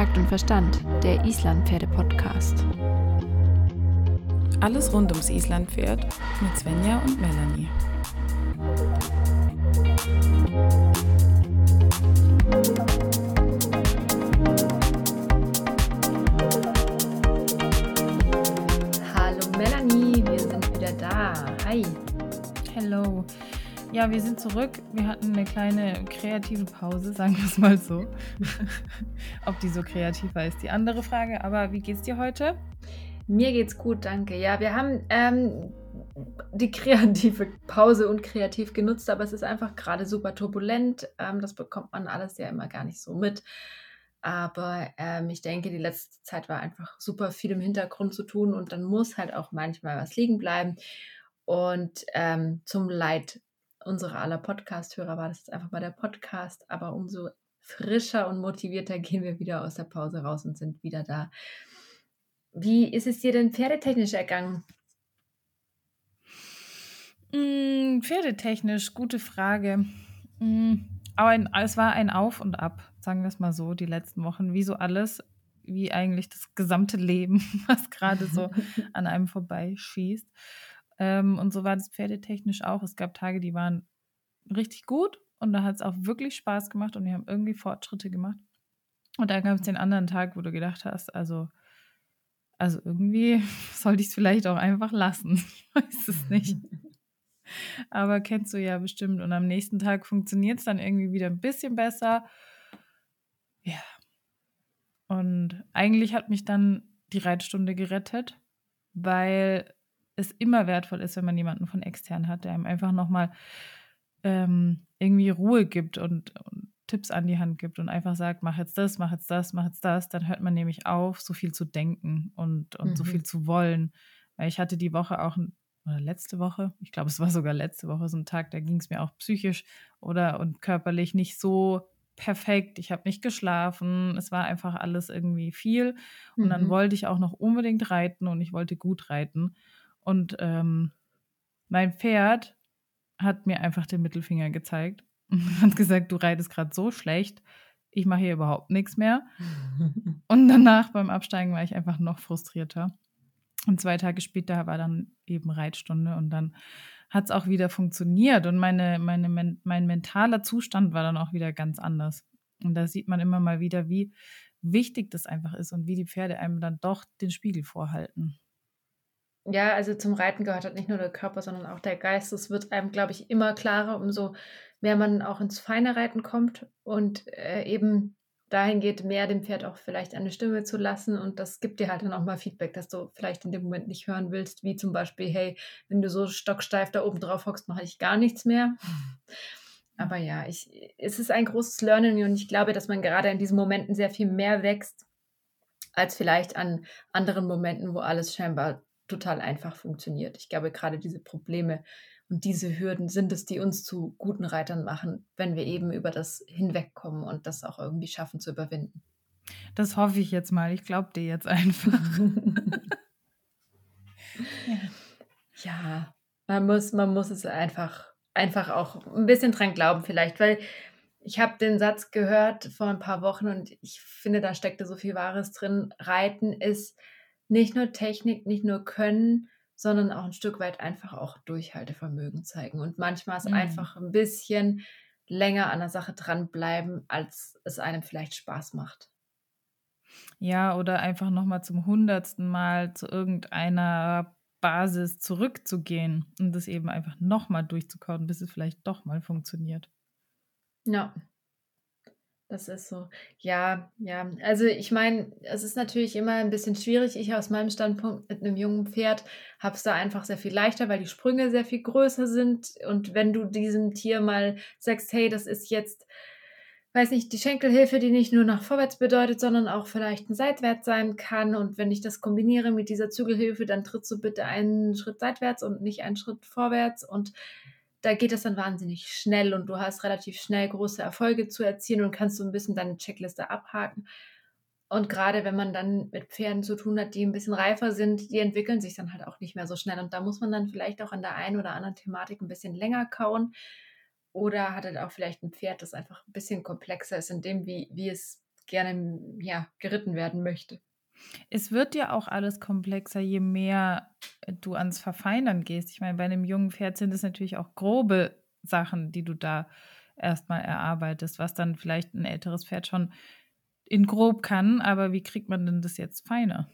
Takt und Verstand, der Islandpferde-Podcast. Alles rund ums Islandpferd mit Svenja und Melanie. Hallo Melanie, wir sind wieder da. Hi. Hello. Ja, wir sind zurück. Wir hatten eine kleine kreative Pause, sagen wir es mal so. Ob die so kreativ war, ist die andere Frage. Aber wie geht's dir heute? Mir geht's gut, danke. Ja, wir haben ähm, die kreative Pause und kreativ genutzt, aber es ist einfach gerade super turbulent. Ähm, das bekommt man alles ja immer gar nicht so mit. Aber ähm, ich denke, die letzte Zeit war einfach super viel im Hintergrund zu tun und dann muss halt auch manchmal was liegen bleiben. Und ähm, zum Leid unsere aller Podcast-Hörer war das jetzt einfach mal der Podcast, aber umso frischer und motivierter gehen wir wieder aus der Pause raus und sind wieder da. Wie ist es dir denn pferdetechnisch ergangen? Mm, pferdetechnisch, gute Frage. Mm, aber ein, es war ein Auf und Ab, sagen wir es mal so, die letzten Wochen, wie so alles, wie eigentlich das gesamte Leben, was gerade so an einem vorbeischießt. Ähm, und so war das pferdetechnisch auch. Es gab Tage, die waren richtig gut und da hat es auch wirklich Spaß gemacht und wir haben irgendwie Fortschritte gemacht. Und dann gab es den anderen Tag, wo du gedacht hast, also, also irgendwie sollte ich es vielleicht auch einfach lassen. Ich weiß es nicht. Aber kennst du ja bestimmt. Und am nächsten Tag funktioniert es dann irgendwie wieder ein bisschen besser. Ja. Und eigentlich hat mich dann die Reitstunde gerettet, weil es immer wertvoll ist, wenn man jemanden von extern hat, der einem einfach nochmal ähm, irgendwie Ruhe gibt und, und, Tipps an die Hand gibt und einfach sagt, mach jetzt das, mach jetzt das, mach jetzt das, dann hört man nämlich auf, so viel zu denken und, und mhm. so viel zu wollen. Weil ich hatte die Woche auch, oder letzte Woche, ich glaube, es war sogar letzte Woche so ein Tag, da ging es mir auch psychisch oder und körperlich nicht so perfekt. Ich habe nicht geschlafen. Es war einfach alles irgendwie viel. Und mhm. dann wollte ich auch noch unbedingt reiten und ich wollte gut reiten. Und ähm, mein Pferd hat mir einfach den Mittelfinger gezeigt und hat gesagt, du reitest gerade so schlecht, ich mache hier überhaupt nichts mehr. und danach beim Absteigen war ich einfach noch frustrierter. Und zwei Tage später war dann eben Reitstunde und dann hat es auch wieder funktioniert und meine, meine, mein mentaler Zustand war dann auch wieder ganz anders. Und da sieht man immer mal wieder, wie wichtig das einfach ist und wie die Pferde einem dann doch den Spiegel vorhalten. Ja, also zum Reiten gehört halt nicht nur der Körper, sondern auch der Geist. Es wird einem, glaube ich, immer klarer, umso mehr man auch ins feine Reiten kommt und äh, eben dahin geht, mehr dem Pferd auch vielleicht eine Stimme zu lassen. Und das gibt dir halt dann auch mal Feedback, dass du vielleicht in dem Moment nicht hören willst, wie zum Beispiel, hey, wenn du so stocksteif da oben drauf hockst, mache ich gar nichts mehr. Aber ja, ich, es ist ein großes Learning und ich glaube, dass man gerade in diesen Momenten sehr viel mehr wächst, als vielleicht an anderen Momenten, wo alles scheinbar total einfach funktioniert. Ich glaube, gerade diese Probleme und diese Hürden sind es, die uns zu guten Reitern machen, wenn wir eben über das hinwegkommen und das auch irgendwie schaffen zu überwinden. Das hoffe ich jetzt mal. Ich glaube dir jetzt einfach. ja. ja, man muss, man muss es einfach, einfach auch ein bisschen dran glauben, vielleicht, weil ich habe den Satz gehört vor ein paar Wochen und ich finde, da steckte so viel Wahres drin. Reiten ist nicht nur Technik, nicht nur Können, sondern auch ein Stück weit einfach auch Durchhaltevermögen zeigen. Und manchmal ist mhm. einfach ein bisschen länger an der Sache dranbleiben, als es einem vielleicht Spaß macht. Ja, oder einfach nochmal zum hundertsten Mal zu irgendeiner Basis zurückzugehen und das eben einfach nochmal durchzukauen, bis es vielleicht doch mal funktioniert. Ja, das ist so. Ja, ja. Also ich meine, es ist natürlich immer ein bisschen schwierig. Ich aus meinem Standpunkt mit einem jungen Pferd habe es da einfach sehr viel leichter, weil die Sprünge sehr viel größer sind. Und wenn du diesem Tier mal sagst, hey, das ist jetzt, weiß nicht, die Schenkelhilfe, die nicht nur nach vorwärts bedeutet, sondern auch vielleicht ein seitwärts sein kann. Und wenn ich das kombiniere mit dieser Zügelhilfe, dann trittst du bitte einen Schritt seitwärts und nicht einen Schritt vorwärts. Und da geht es dann wahnsinnig schnell und du hast relativ schnell große Erfolge zu erzielen und kannst so ein bisschen deine Checkliste abhaken. Und gerade wenn man dann mit Pferden zu tun hat, die ein bisschen reifer sind, die entwickeln sich dann halt auch nicht mehr so schnell. Und da muss man dann vielleicht auch an der einen oder anderen Thematik ein bisschen länger kauen. Oder hat halt auch vielleicht ein Pferd, das einfach ein bisschen komplexer ist in dem, wie, wie es gerne ja, geritten werden möchte. Es wird ja auch alles komplexer, je mehr du ans Verfeinern gehst. Ich meine, bei einem jungen Pferd sind es natürlich auch grobe Sachen, die du da erstmal erarbeitest, was dann vielleicht ein älteres Pferd schon in grob kann, aber wie kriegt man denn das jetzt feiner?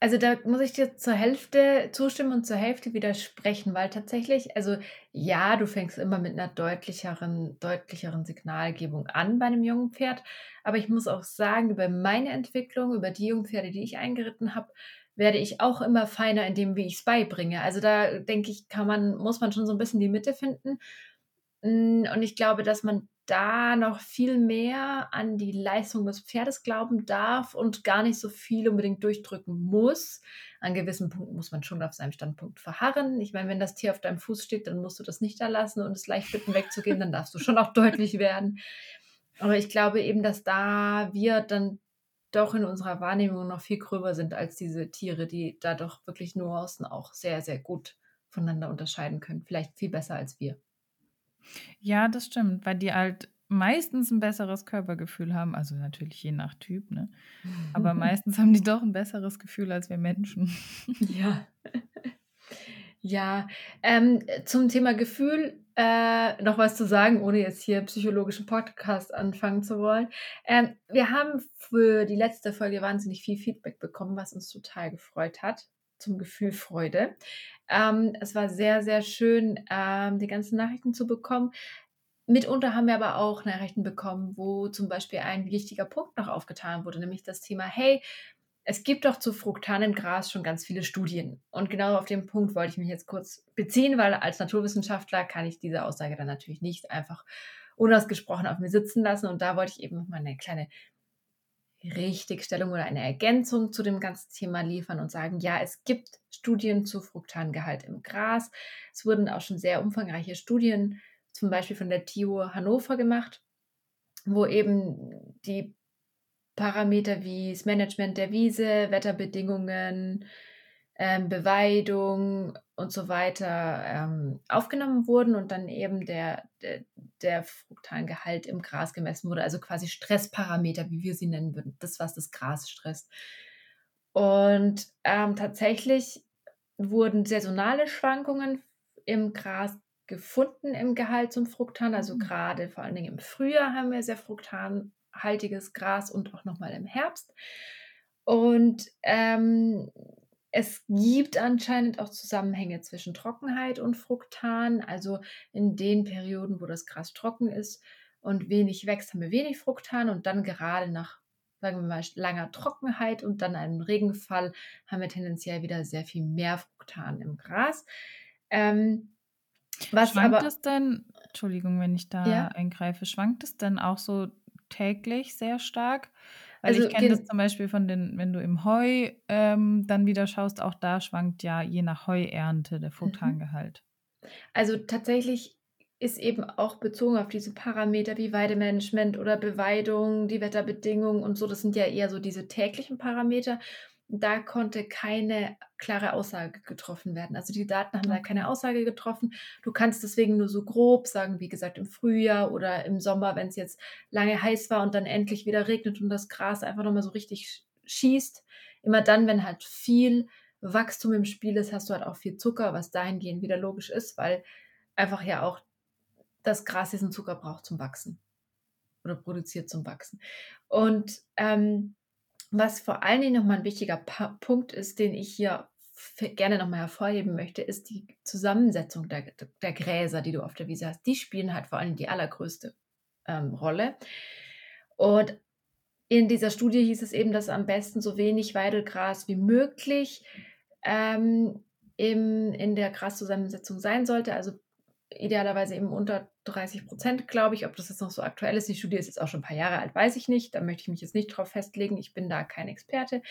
Also da muss ich dir zur Hälfte zustimmen und zur Hälfte widersprechen, weil tatsächlich, also ja, du fängst immer mit einer deutlicheren, deutlicheren Signalgebung an bei einem jungen Pferd, aber ich muss auch sagen, über meine Entwicklung, über die jungen Pferde, die ich eingeritten habe, werde ich auch immer feiner in dem, wie ich es beibringe. Also da denke ich, kann man, muss man schon so ein bisschen die Mitte finden. Hm, und ich glaube, dass man da noch viel mehr an die Leistung des Pferdes glauben darf und gar nicht so viel unbedingt durchdrücken muss. An gewissen Punkten muss man schon auf seinem Standpunkt verharren. Ich meine, wenn das Tier auf deinem Fuß steht, dann musst du das nicht da lassen und es leicht bitten wegzugehen, dann darfst du schon auch deutlich werden. Aber ich glaube eben, dass da wir dann doch in unserer Wahrnehmung noch viel gröber sind als diese Tiere, die da doch wirklich Nuancen auch sehr, sehr gut voneinander unterscheiden können. Vielleicht viel besser als wir. Ja, das stimmt, weil die halt meistens ein besseres Körpergefühl haben, also natürlich je nach Typ, ne? Aber meistens haben die doch ein besseres Gefühl als wir Menschen. Ja. Ja, ähm, zum Thema Gefühl äh, noch was zu sagen, ohne jetzt hier psychologischen Podcast anfangen zu wollen. Ähm, wir haben für die letzte Folge wahnsinnig viel Feedback bekommen, was uns total gefreut hat zum Gefühl Freude. Ähm, es war sehr, sehr schön, ähm, die ganzen Nachrichten zu bekommen. Mitunter haben wir aber auch Nachrichten bekommen, wo zum Beispiel ein wichtiger Punkt noch aufgetan wurde, nämlich das Thema, hey, es gibt doch zu fruktanem Gras schon ganz viele Studien. Und genau auf den Punkt wollte ich mich jetzt kurz beziehen, weil als Naturwissenschaftler kann ich diese Aussage dann natürlich nicht einfach unausgesprochen auf mir sitzen lassen. Und da wollte ich eben noch mal eine kleine Richtigstellung oder eine Ergänzung zu dem ganzen Thema liefern und sagen, ja, es gibt Studien zu Fruktangehalt im Gras. Es wurden auch schon sehr umfangreiche Studien, zum Beispiel von der TIO Hannover gemacht, wo eben die Parameter wie das Management der Wiese, Wetterbedingungen, ähm, Beweidung und so weiter ähm, aufgenommen wurden und dann eben der, der, der Fruktangehalt im Gras gemessen wurde, also quasi Stressparameter, wie wir sie nennen würden, das, was das Gras stresst. Und ähm, tatsächlich wurden saisonale Schwankungen im Gras gefunden im Gehalt zum Fruktan, also mhm. gerade vor allen Dingen im Frühjahr haben wir sehr fruktanhaltiges Gras und auch nochmal im Herbst. Und ähm, es gibt anscheinend auch Zusammenhänge zwischen Trockenheit und Fruktan. Also in den Perioden, wo das Gras trocken ist und wenig wächst, haben wir wenig Fruktan und dann gerade nach, sagen wir mal, langer Trockenheit und dann einem Regenfall haben wir tendenziell wieder sehr viel mehr Fruktan im Gras. Ähm, was schwankt aber, es denn, Entschuldigung, wenn ich da ja? eingreife, schwankt es denn auch so täglich sehr stark? Weil also, ich kenne das zum Beispiel von den, wenn du im Heu ähm, dann wieder schaust, auch da schwankt ja je nach Heuernte der Fruchtangehalt. Mhm. Also tatsächlich ist eben auch bezogen auf diese Parameter wie Weidemanagement oder Beweidung, die Wetterbedingungen und so, das sind ja eher so diese täglichen Parameter. Da konnte keine klare Aussage getroffen werden. Also die Daten haben da keine Aussage getroffen. Du kannst deswegen nur so grob sagen, wie gesagt, im Frühjahr oder im Sommer, wenn es jetzt lange heiß war und dann endlich wieder regnet und das Gras einfach nochmal so richtig schießt. Immer dann, wenn halt viel Wachstum im Spiel ist, hast du halt auch viel Zucker, was dahingehend wieder logisch ist, weil einfach ja auch das Gras diesen Zucker braucht zum Wachsen oder produziert zum Wachsen. Und ähm, was vor allen Dingen nochmal ein wichtiger Punkt ist, den ich hier gerne nochmal hervorheben möchte, ist die Zusammensetzung der, der Gräser, die du auf der Wiese hast. Die spielen halt vor allem die allergrößte ähm, Rolle. Und in dieser Studie hieß es eben, dass am besten so wenig Weidelgras wie möglich ähm, im, in der Graszusammensetzung sein sollte. Also idealerweise eben unter 30 Prozent, glaube ich. Ob das jetzt noch so aktuell ist, die Studie ist jetzt auch schon ein paar Jahre alt, weiß ich nicht. Da möchte ich mich jetzt nicht drauf festlegen. Ich bin da kein Experte.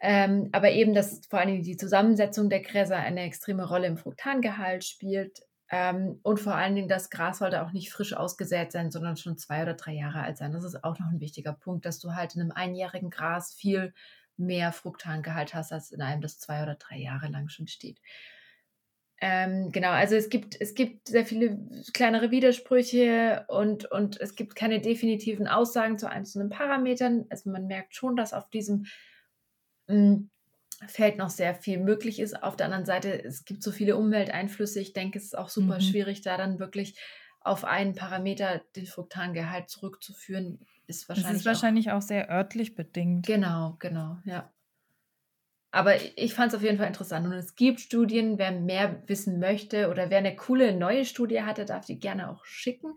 Ähm, aber eben, dass vor allem die Zusammensetzung der Gräser eine extreme Rolle im Fruktangehalt spielt. Ähm, und vor allen Dingen, das Gras sollte auch nicht frisch ausgesät sein, sondern schon zwei oder drei Jahre alt sein. Das ist auch noch ein wichtiger Punkt, dass du halt in einem einjährigen Gras viel mehr Fruktangehalt hast, als in einem, das zwei oder drei Jahre lang schon steht. Ähm, genau, also es gibt, es gibt sehr viele kleinere Widersprüche und, und es gibt keine definitiven Aussagen zu einzelnen Parametern. Also man merkt schon, dass auf diesem mh, hm, Feld noch sehr viel möglich ist. Auf der anderen Seite, es gibt so viele Umwelteinflüsse. Ich denke, es ist auch super mhm. schwierig, da dann wirklich auf einen Parameter den Fructangehalt zurückzuführen. Ist wahrscheinlich das ist wahrscheinlich auch, auch sehr örtlich bedingt. Genau, genau, ja. Aber ich fand es auf jeden Fall interessant. Und es gibt Studien, wer mehr wissen möchte oder wer eine coole neue Studie hatte, darf die gerne auch schicken.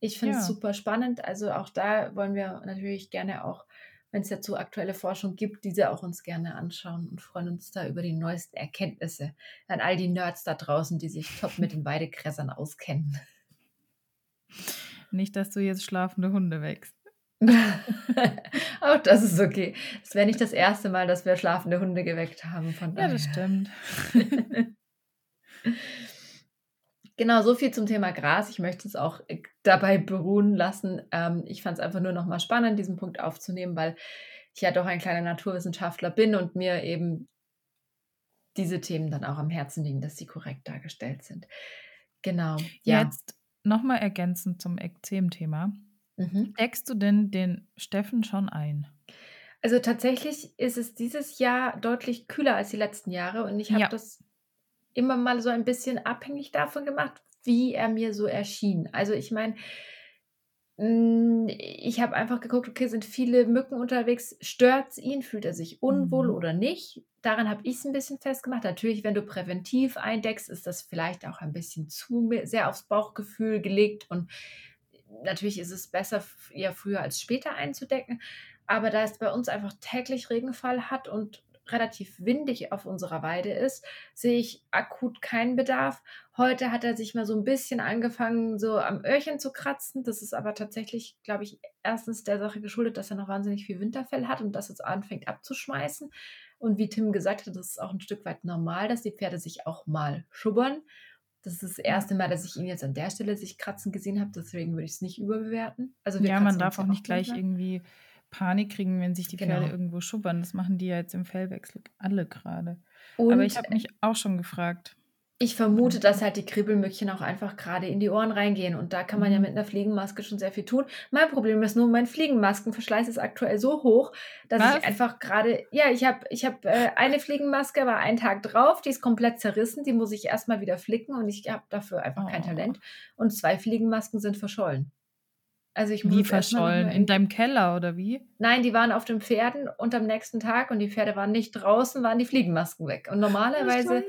Ich finde es ja. super spannend. Also auch da wollen wir natürlich gerne auch, wenn es dazu aktuelle Forschung gibt, diese auch uns gerne anschauen und freuen uns da über die neuesten Erkenntnisse an all die Nerds da draußen, die sich top mit den Weidegräsern auskennen. Nicht, dass du jetzt schlafende Hunde wächst. Auch das ist okay. Es wäre nicht das erste Mal, dass wir schlafende Hunde geweckt haben. Von ja, das stimmt. genau, so viel zum Thema Gras. Ich möchte es auch äh, dabei beruhen lassen. Ähm, ich fand es einfach nur nochmal spannend, diesen Punkt aufzunehmen, weil ich ja doch ein kleiner Naturwissenschaftler bin und mir eben diese Themen dann auch am Herzen liegen, dass sie korrekt dargestellt sind. Genau. Ja. Jetzt nochmal ergänzend zum Ekzem-Thema. Mhm. Deckst du denn den Steffen schon ein? Also tatsächlich ist es dieses Jahr deutlich kühler als die letzten Jahre und ich habe ja. das immer mal so ein bisschen abhängig davon gemacht, wie er mir so erschien. Also ich meine, hm, ich habe einfach geguckt, okay, sind viele Mücken unterwegs, stört es ihn, fühlt er sich unwohl mhm. oder nicht? Daran habe ich es ein bisschen festgemacht. Natürlich, wenn du präventiv eindeckst, ist das vielleicht auch ein bisschen zu sehr aufs Bauchgefühl gelegt und natürlich ist es besser, eher früher als später einzudecken. Aber da es bei uns einfach täglich Regenfall hat und relativ windig auf unserer Weide ist, sehe ich akut keinen Bedarf. Heute hat er sich mal so ein bisschen angefangen, so am Öhrchen zu kratzen. Das ist aber tatsächlich, glaube ich, erstens der Sache geschuldet, dass er noch wahnsinnig viel Winterfell hat und dass es anfängt abzuschmeißen. Und wie Tim gesagt hat, das ist auch ein Stück weit normal, dass die Pferde sich auch mal schubbern. Das ist das erste Mal, dass ich ihn jetzt an der Stelle sich kratzen gesehen habe, deswegen würde ich es nicht überbewerten. Also ja, man darf auch nicht gleich irgendwie Panik kriegen, wenn sich die Pferde genau. irgendwo schubbern. Das machen die ja jetzt im Fellwechsel alle gerade. Aber ich habe mich auch schon gefragt. Ich vermute, dass halt die Kribbelmückchen auch einfach gerade in die Ohren reingehen. Und da kann man ja mhm. mit einer Fliegenmaske schon sehr viel tun. Mein Problem ist nur, mein Fliegenmaskenverschleiß ist aktuell so hoch, dass Was? ich einfach gerade, ja, ich habe ich hab, äh, eine Fliegenmaske, war einen Tag drauf, die ist komplett zerrissen, die muss ich erstmal wieder flicken und ich habe dafür einfach oh. kein Talent. Und zwei Fliegenmasken sind verschollen. Also ich wie verschollen? In deinem Keller oder wie? Nein, die waren auf den Pferden und am nächsten Tag und die Pferde waren nicht draußen, waren die Fliegenmasken weg. Und normalerweise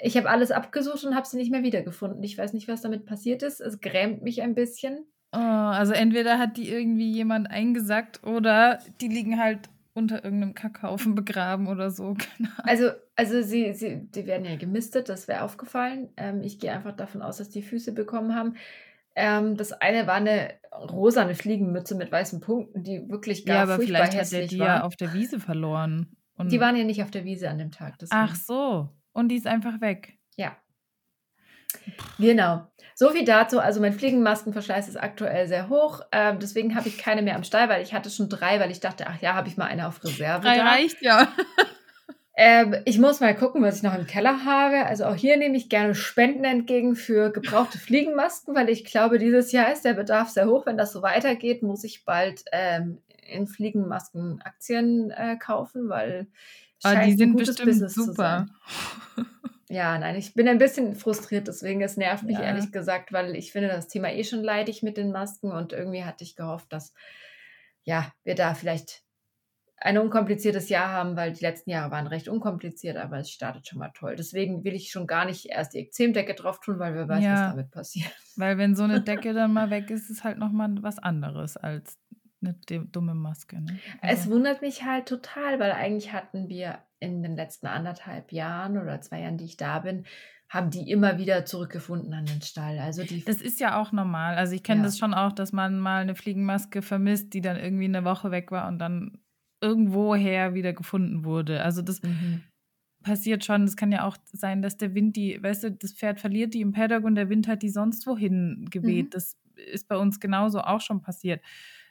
ich habe alles abgesucht und habe sie nicht mehr wiedergefunden. Ich weiß nicht, was damit passiert ist. Es grämt mich ein bisschen. Oh, also entweder hat die irgendwie jemand eingesackt oder die liegen halt unter irgendeinem Kackhaufen begraben oder so. Also, also sie, sie, die werden ja gemistet, das wäre aufgefallen. Ähm, ich gehe einfach davon aus, dass die Füße bekommen haben. Ähm, das eine war eine rosane Fliegenmütze mit weißen Punkten, die wirklich gar ja, aber furchtbar vielleicht hat er die ja auf der Wiese verloren. Und die waren ja nicht auf der Wiese an dem Tag. Ach so. Und die ist einfach weg. Ja. Genau. So viel dazu. Also mein Fliegenmaskenverschleiß ist aktuell sehr hoch. Ähm, deswegen habe ich keine mehr am Stall, weil ich hatte schon drei, weil ich dachte, ach ja, habe ich mal eine auf Reserve. Drei da. reicht ja. Ähm, ich muss mal gucken, was ich noch im Keller habe. Also auch hier nehme ich gerne Spenden entgegen für gebrauchte Fliegenmasken, weil ich glaube, dieses Jahr ist der Bedarf sehr hoch. Wenn das so weitergeht, muss ich bald ähm, in Fliegenmasken Aktien äh, kaufen, weil aber die sind bestimmt Business super. Ja, nein, ich bin ein bisschen frustriert, deswegen es nervt mich ja. ehrlich gesagt, weil ich finde das Thema eh schon leidig mit den Masken und irgendwie hatte ich gehofft, dass ja, wir da vielleicht ein unkompliziertes Jahr haben, weil die letzten Jahre waren recht unkompliziert, aber es startet schon mal toll. Deswegen will ich schon gar nicht erst die Ekzemdecke drauf tun, weil wer weiß, ja, was damit passiert. Weil wenn so eine Decke dann mal weg ist, ist es halt nochmal was anderes als eine dumme Maske. Ne? Also. Es wundert mich halt total, weil eigentlich hatten wir in den letzten anderthalb Jahren oder zwei Jahren, die ich da bin, haben die immer wieder zurückgefunden an den Stall. Also die das ist ja auch normal. Also ich kenne ja. das schon auch, dass man mal eine Fliegenmaske vermisst, die dann irgendwie eine Woche weg war und dann irgendwoher wieder gefunden wurde. Also das mhm. passiert schon. Es kann ja auch sein, dass der Wind die, weißt du, das Pferd verliert die im Paddock und der Wind hat die sonst wohin geweht. Mhm. Das ist bei uns genauso auch schon passiert.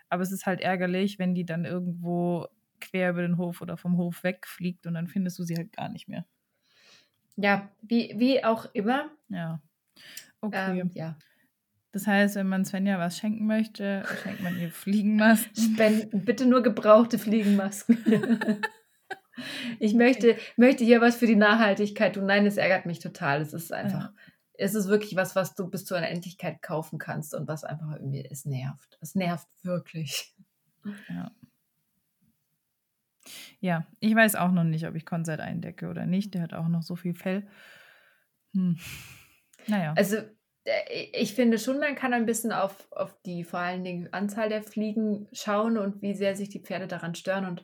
Aber es ist halt ärgerlich, wenn die dann irgendwo quer über den Hof oder vom Hof wegfliegt und dann findest du sie halt gar nicht mehr. Ja, wie, wie auch immer. Ja. Okay. Ähm, ja. Das heißt, wenn man Svenja was schenken möchte, schenkt man ihr Fliegenmasken. Spenden, bitte nur gebrauchte Fliegenmasken. ich möchte, möchte hier was für die Nachhaltigkeit tun. Nein, es ärgert mich total. Es ist einfach, ja. Es ist wirklich was, was du bis zu einer Endlichkeit kaufen kannst und was einfach irgendwie, es nervt. Es nervt wirklich. Ja. Ja, ich weiß auch noch nicht, ob ich Konzert eindecke oder nicht. Der hat auch noch so viel Fell. Hm. Naja. Also äh, ich finde schon, man kann ein bisschen auf, auf die vor allen Dingen Anzahl der Fliegen schauen und wie sehr sich die Pferde daran stören. Und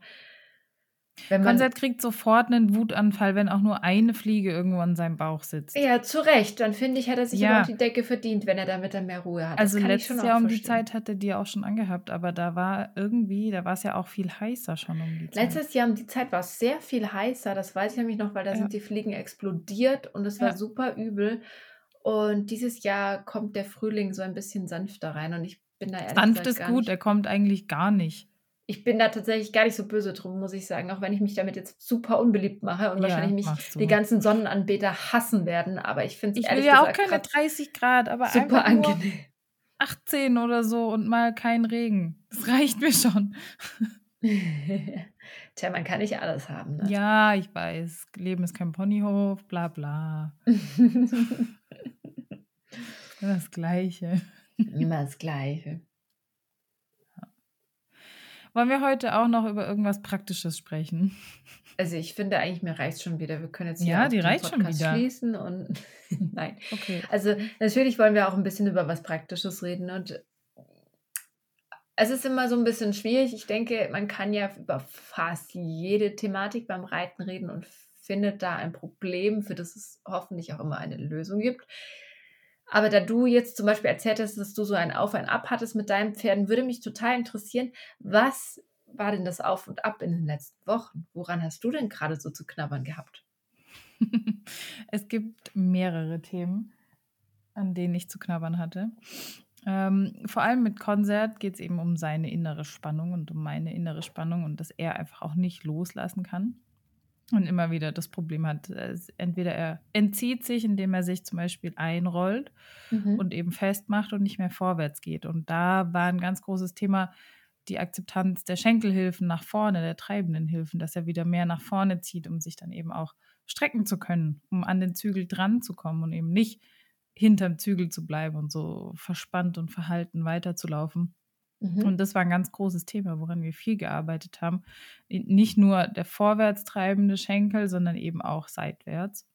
wenn Konzert kriegt sofort einen Wutanfall, wenn auch nur eine Fliege irgendwo an seinem Bauch sitzt. Ja, zu Recht. Dann finde ich, hat er sich ja. auch die Decke verdient, wenn er damit dann mehr Ruhe hat. Also letztes Jahr um die Zeit hatte die auch schon angehabt, aber da war irgendwie, da war es ja auch viel heißer schon um die Zeit. Letztes Jahr um die Zeit war es sehr viel heißer, das weiß ich nämlich noch, weil da ja. sind die Fliegen explodiert und es war ja. super übel. Und dieses Jahr kommt der Frühling so ein bisschen sanfter rein und ich bin da ehrlich Sanft ist gut, er kommt eigentlich gar nicht. Ich bin da tatsächlich gar nicht so böse drum, muss ich sagen, auch wenn ich mich damit jetzt super unbeliebt mache und ja, wahrscheinlich mich die ganzen Sonnenanbeter hassen werden, aber ich finde es ehrlich will ja auch keine 30 Grad, aber super angenehm. 18 oder so und mal kein Regen. Das reicht mir schon. Tja, man kann nicht alles haben. Ne? Ja, ich weiß. Leben ist kein Ponyhof, bla bla. Immer das Gleiche. Immer das Gleiche. Wollen wir heute auch noch über irgendwas Praktisches sprechen? Also ich finde eigentlich, mir reicht schon wieder. Wir können jetzt hier ja, die reicht schon wieder. schließen und nein. Okay. Also natürlich wollen wir auch ein bisschen über was Praktisches reden und es ist immer so ein bisschen schwierig. Ich denke, man kann ja über fast jede Thematik beim Reiten reden und findet da ein Problem, für das es hoffentlich auch immer eine Lösung gibt. Aber da du jetzt zum Beispiel erzählt hast, dass du so ein Auf und Ab hattest mit deinen Pferden, würde mich total interessieren, was war denn das Auf und Ab in den letzten Wochen? Woran hast du denn gerade so zu knabbern gehabt? es gibt mehrere Themen, an denen ich zu knabbern hatte. Ähm, vor allem mit Konzert geht es eben um seine innere Spannung und um meine innere Spannung und dass er einfach auch nicht loslassen kann und immer wieder das Problem hat, entweder er entzieht sich, indem er sich zum Beispiel einrollt mhm. und eben festmacht und nicht mehr vorwärts geht. Und da war ein ganz großes Thema die Akzeptanz der Schenkelhilfen nach vorne, der treibenden Hilfen, dass er wieder mehr nach vorne zieht, um sich dann eben auch strecken zu können, um an den Zügel dran zu kommen und eben nicht hinterm Zügel zu bleiben und so verspannt und verhalten weiterzulaufen. Mhm. Und das war ein ganz großes Thema, woran wir viel gearbeitet haben. Nicht nur der vorwärts treibende Schenkel, sondern eben auch seitwärts.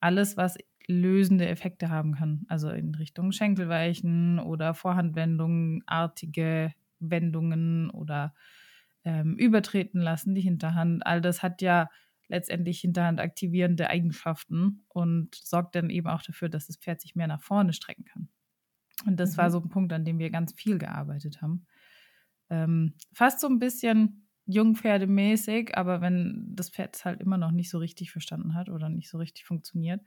Alles, was lösende Effekte haben kann, also in Richtung Schenkelweichen oder Vorhandwendungen, artige Wendungen oder ähm, übertreten lassen, die Hinterhand. All das hat ja letztendlich Hinterhand aktivierende Eigenschaften und sorgt dann eben auch dafür, dass das Pferd sich mehr nach vorne strecken kann. Und das mhm. war so ein Punkt, an dem wir ganz viel gearbeitet haben. Ähm, fast so ein bisschen jungpferdemäßig, aber wenn das Pferd es halt immer noch nicht so richtig verstanden hat oder nicht so richtig funktioniert,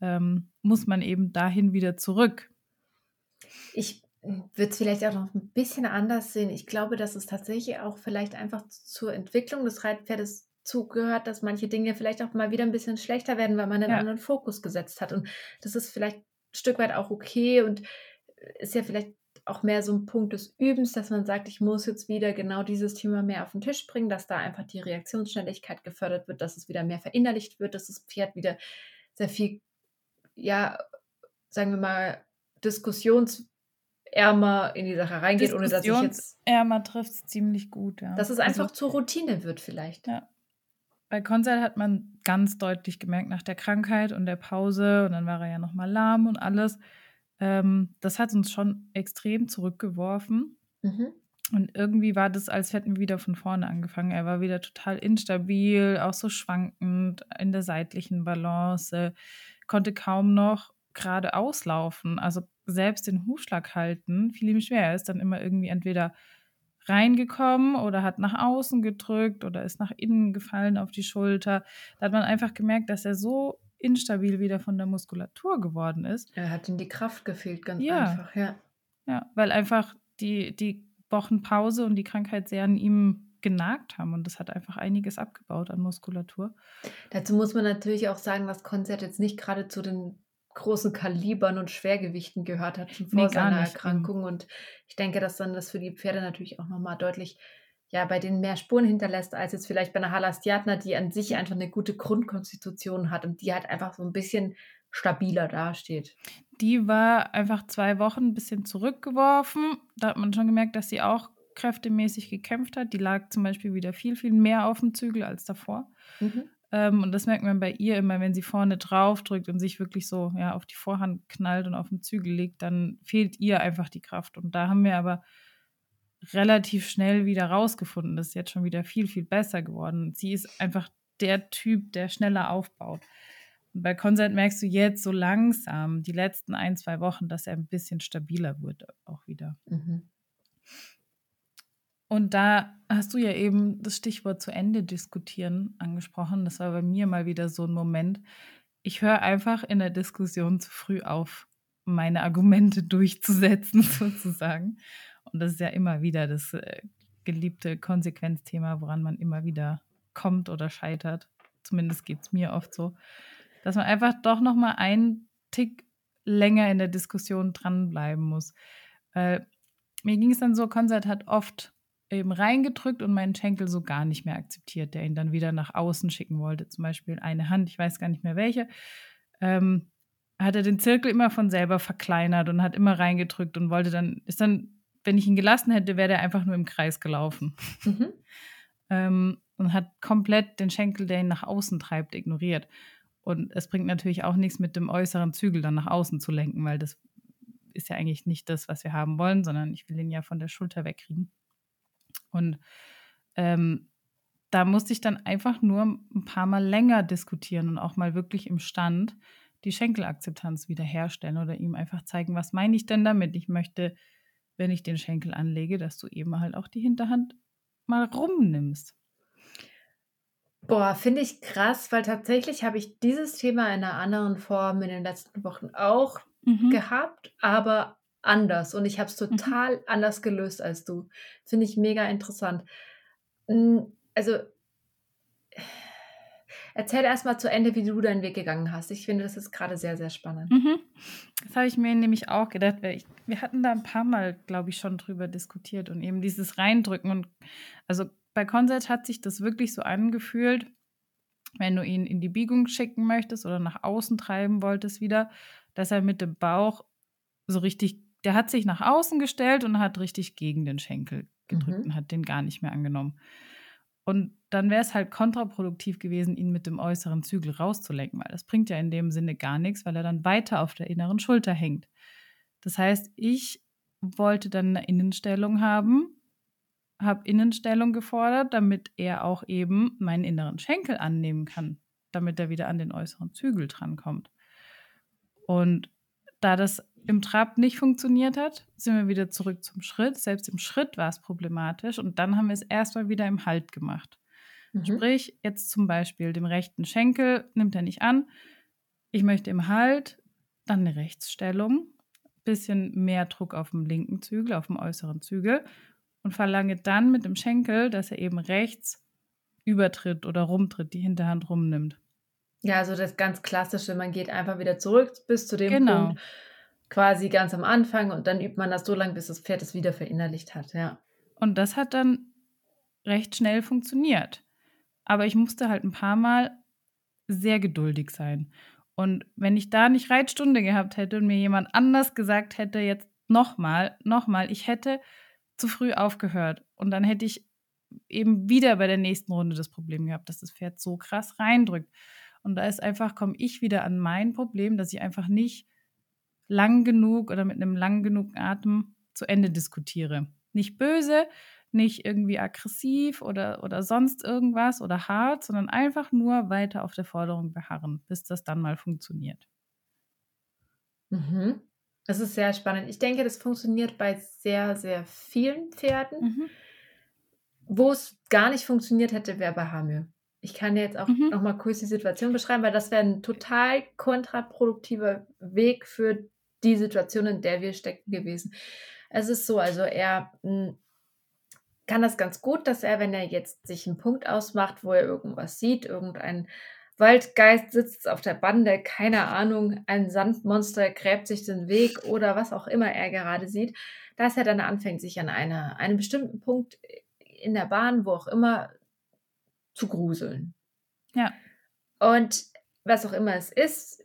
ähm, muss man eben dahin wieder zurück. Ich würde es vielleicht auch noch ein bisschen anders sehen. Ich glaube, dass es tatsächlich auch vielleicht einfach zur Entwicklung des Reitpferdes zugehört, dass manche Dinge vielleicht auch mal wieder ein bisschen schlechter werden, weil man einen ja. anderen Fokus gesetzt hat. Und das ist vielleicht ein Stück weit auch okay und ist ja vielleicht auch mehr so ein Punkt des Übens, dass man sagt, ich muss jetzt wieder genau dieses Thema mehr auf den Tisch bringen, dass da einfach die Reaktionsschnelligkeit gefördert wird, dass es wieder mehr verinnerlicht wird, dass das Pferd wieder sehr viel, ja, sagen wir mal, diskussionsärmer in die Sache reingeht, ohne dass ich jetzt. Ärmer trifft es ziemlich gut, ja. Dass es einfach also, zur Routine wird, vielleicht. Ja. Bei Konzert hat man ganz deutlich gemerkt, nach der Krankheit und der Pause, und dann war er ja nochmal lahm und alles, ähm, das hat uns schon extrem zurückgeworfen. Mhm. Und irgendwie war das, als hätten wir wieder von vorne angefangen. Er war wieder total instabil, auch so schwankend in der seitlichen Balance, konnte kaum noch gerade auslaufen. Also selbst den Hufschlag halten fiel ihm schwer. Er ist dann immer irgendwie entweder reingekommen oder hat nach außen gedrückt oder ist nach innen gefallen auf die Schulter. Da hat man einfach gemerkt, dass er so instabil wieder von der Muskulatur geworden ist. Er hat ihm die Kraft gefehlt, ganz ja. einfach, ja. Ja, weil einfach die, die Wochenpause und die Krankheit sehr an ihm genagt haben und das hat einfach einiges abgebaut an Muskulatur. Dazu muss man natürlich auch sagen, dass Konzert jetzt nicht gerade zu den großen Kalibern und Schwergewichten gehört hat schon vor Nee, seiner. Mhm. Erkrankung. Und ich denke, dass dann das für die Pferde natürlich auch nochmal deutlich, ja, bei denen mehr Spuren hinterlässt, als jetzt vielleicht bei einer Halastiatna, die an sich einfach eine gute Grundkonstitution hat und die halt einfach so ein bisschen stabiler dasteht. Die war einfach zwei Wochen ein bisschen zurückgeworfen. Da hat man schon gemerkt, dass sie auch kräftemäßig gekämpft hat. Die lag zum Beispiel wieder viel, viel mehr auf dem Zügel als davor. Mhm. Ähm, und das merkt man bei ihr immer, wenn sie vorne drauf drückt und sich wirklich so ja, auf die Vorhand knallt und auf den Zügel legt, dann fehlt ihr einfach die Kraft. Und da haben wir aber relativ schnell wieder rausgefunden, das ist jetzt schon wieder viel, viel besser geworden. Sie ist einfach der Typ, der schneller aufbaut. Und bei Consent merkst du jetzt so langsam, die letzten ein, zwei Wochen, dass er ein bisschen stabiler wird auch wieder. Mhm. Und da hast du ja eben das Stichwort zu Ende diskutieren angesprochen. Das war bei mir mal wieder so ein Moment. Ich höre einfach in der Diskussion zu früh auf, meine Argumente durchzusetzen, sozusagen. Und das ist ja immer wieder das äh, geliebte Konsequenzthema, woran man immer wieder kommt oder scheitert. Zumindest geht es mir oft so. Dass man einfach doch noch mal einen Tick länger in der Diskussion dranbleiben muss. Weil mir ging es dann so, Konzert hat oft eben reingedrückt und meinen Schenkel so gar nicht mehr akzeptiert, der ihn dann wieder nach außen schicken wollte. Zum Beispiel eine Hand, ich weiß gar nicht mehr welche, ähm, hat er den Zirkel immer von selber verkleinert und hat immer reingedrückt und wollte dann, ist dann, wenn ich ihn gelassen hätte, wäre der einfach nur im Kreis gelaufen. Mhm. ähm, und hat komplett den Schenkel, der ihn nach außen treibt, ignoriert. Und es bringt natürlich auch nichts, mit dem äußeren Zügel dann nach außen zu lenken, weil das ist ja eigentlich nicht das, was wir haben wollen, sondern ich will ihn ja von der Schulter wegkriegen. Und ähm, da musste ich dann einfach nur ein paar Mal länger diskutieren und auch mal wirklich im Stand die Schenkelakzeptanz wiederherstellen oder ihm einfach zeigen, was meine ich denn damit? Ich möchte, wenn ich den Schenkel anlege, dass du eben halt auch die Hinterhand mal rumnimmst. Boah, finde ich krass, weil tatsächlich habe ich dieses Thema in einer anderen Form in den letzten Wochen auch Mhm. gehabt, aber anders. Und ich habe es Mhm. total anders gelöst als du. Finde ich mega interessant. Mm, Also, erzähl erst mal zu Ende, wie du deinen Weg gegangen hast. Ich finde, das ist gerade sehr, sehr spannend. Mhm. Das habe ich mir nämlich auch gedacht, ich, wir hatten da ein paar Mal, glaube ich, schon drüber diskutiert und eben dieses Reindrücken. Und also bei Consett hat sich das wirklich so angefühlt, wenn du ihn in die Biegung schicken möchtest oder nach außen treiben wolltest wieder, dass er mit dem Bauch so richtig, der hat sich nach außen gestellt und hat richtig gegen den Schenkel gedrückt Mhm. und hat den gar nicht mehr angenommen. Und dann wäre es halt kontraproduktiv gewesen, ihn mit dem äußeren Zügel rauszulenken, weil das bringt ja in dem Sinne gar nichts, weil er dann weiter auf der inneren Schulter hängt. Das heißt, ich wollte dann eine Innenstellung haben, habe Innenstellung gefordert, damit er auch eben meinen inneren Schenkel annehmen kann, damit er wieder an den äußeren Zügel drankommt. Und da das im Trab nicht funktioniert hat, sind wir wieder zurück zum Schritt. Selbst im Schritt war es problematisch und dann haben wir es erstmal wieder im Halt gemacht. Mhm. Sprich, jetzt zum Beispiel den rechten Schenkel nimmt er nicht an. Ich möchte im Halt, dann eine Rechtsstellung, bisschen mehr Druck auf dem linken Zügel, auf dem äußeren Zügel und verlange dann mit dem Schenkel, dass er eben rechts übertritt oder rumtritt, die Hinterhand rumnimmt. Ja, also das ganz Klassische, man geht einfach wieder zurück bis zu dem Genau. Punkt, quasi ganz am Anfang und dann übt man das so lange, bis das Pferd es wieder verinnerlicht hat, ja. Und das hat dann recht schnell funktioniert. Aber ich musste halt ein paar Mal sehr geduldig sein. Und wenn ich da nicht Reitstunde gehabt hätte und mir jemand anders gesagt hätte, jetzt nochmal, nochmal, ich hätte zu früh aufgehört. Und dann hätte ich eben wieder bei der nächsten Runde das Problem gehabt, dass das Pferd so krass reindrückt. Und da ist einfach, komme ich wieder an mein Problem, dass ich einfach nicht lang genug oder mit einem lang genug Atem zu Ende diskutiere. Nicht böse, nicht irgendwie aggressiv oder, oder sonst irgendwas oder hart, sondern einfach nur weiter auf der Forderung beharren, bis das dann mal funktioniert. Mhm. Das ist sehr spannend. Ich denke, das funktioniert bei sehr, sehr vielen Pferden. Mhm. Wo es gar nicht funktioniert hätte, wäre bei Hamel. Ich kann dir jetzt auch Mhm. noch mal kurz die Situation beschreiben, weil das wäre ein total kontraproduktiver Weg für die Situation, in der wir stecken gewesen. Es ist so, also er mh, kann das ganz gut, dass er, wenn er jetzt sich einen Punkt ausmacht, wo er irgendwas sieht, irgendein Waldgeist sitzt auf der Bande, keine Ahnung, ein Sandmonster gräbt sich den Weg oder was auch immer er gerade sieht, dass er dann anfängt, sich an einer, einem bestimmten Punkt in der Bahn, wo auch immer, zu gruseln. Ja. Und was auch immer es ist,